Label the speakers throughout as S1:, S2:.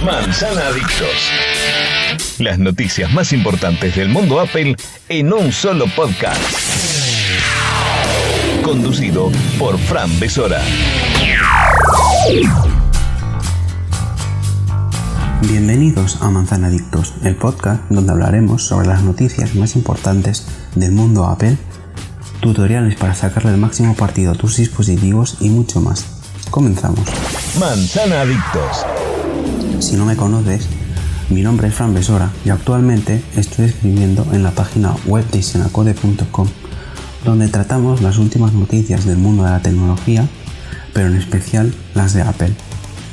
S1: Manzana Adictos. Las noticias más importantes del mundo Apple en un solo podcast. Conducido por Fran Besora.
S2: Bienvenidos a Manzana Adictos, el podcast donde hablaremos sobre las noticias más importantes del mundo Apple, tutoriales para sacarle el máximo partido a tus dispositivos y mucho más. Comenzamos.
S1: Manzana Adictos.
S2: Si no me conoces, mi nombre es Fran Besora y actualmente estoy escribiendo en la página web de senacode.com, donde tratamos las últimas noticias del mundo de la tecnología, pero en especial las de Apple.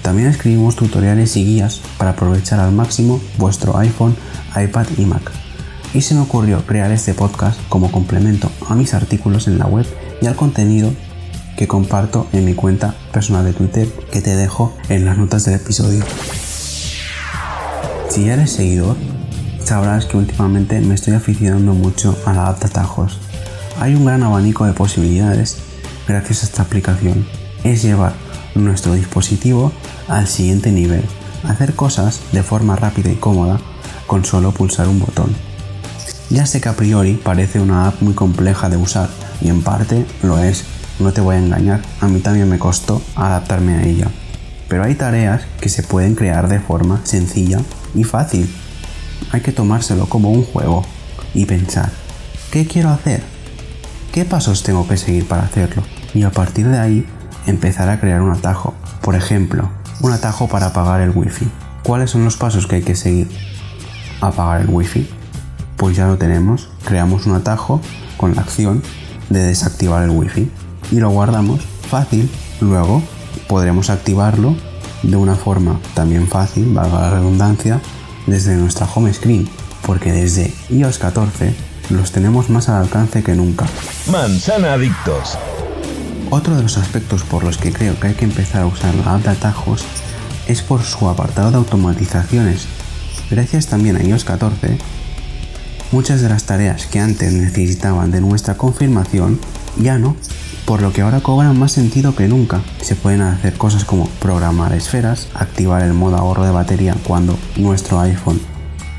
S2: También escribimos tutoriales y guías para aprovechar al máximo vuestro iPhone, iPad y Mac. Y se me ocurrió crear este podcast como complemento a mis artículos en la web y al contenido que comparto en mi cuenta personal de Twitter que te dejo en las notas del episodio. Si ya eres seguidor, sabrás que últimamente me estoy aficionando mucho a la app de atajos. Hay un gran abanico de posibilidades gracias a esta aplicación. Es llevar nuestro dispositivo al siguiente nivel, hacer cosas de forma rápida y cómoda con solo pulsar un botón. Ya sé que a priori parece una app muy compleja de usar y en parte lo es, no te voy a engañar, a mí también me costó adaptarme a ella. Pero hay tareas que se pueden crear de forma sencilla y fácil. Hay que tomárselo como un juego y pensar, ¿qué quiero hacer? ¿Qué pasos tengo que seguir para hacerlo? Y a partir de ahí empezar a crear un atajo. Por ejemplo, un atajo para apagar el wifi. ¿Cuáles son los pasos que hay que seguir? Apagar el wifi. Pues ya lo tenemos. Creamos un atajo con la acción de desactivar el wifi y lo guardamos fácil. Luego podremos activarlo de una forma también fácil, valga la redundancia, desde nuestra home screen, porque desde iOS 14 los tenemos más al alcance que nunca.
S1: Manzana Adictos.
S2: Otro de los aspectos por los que creo que hay que empezar a usar la app de atajos es por su apartado de automatizaciones. Gracias también a iOS 14, muchas de las tareas que antes necesitaban de nuestra confirmación ya no, por lo que ahora cobran más sentido que nunca. Se pueden hacer cosas como programar esferas, activar el modo ahorro de batería cuando nuestro iPhone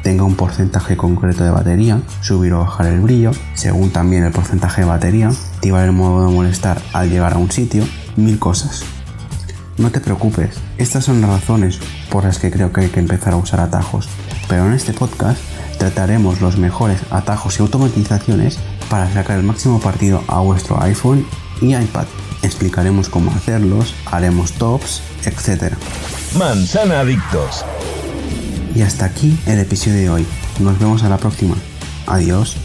S2: tenga un porcentaje concreto de batería, subir o bajar el brillo, según también el porcentaje de batería, activar el modo de molestar al llegar a un sitio, mil cosas. No te preocupes, estas son las razones por las que creo que hay que empezar a usar atajos, pero en este podcast trataremos los mejores atajos y automatizaciones para sacar el máximo partido a vuestro iPhone y iPad. Explicaremos cómo hacerlos, haremos tops, etc.
S1: Manzana Adictos.
S2: Y hasta aquí el episodio de hoy. Nos vemos a la próxima. Adiós.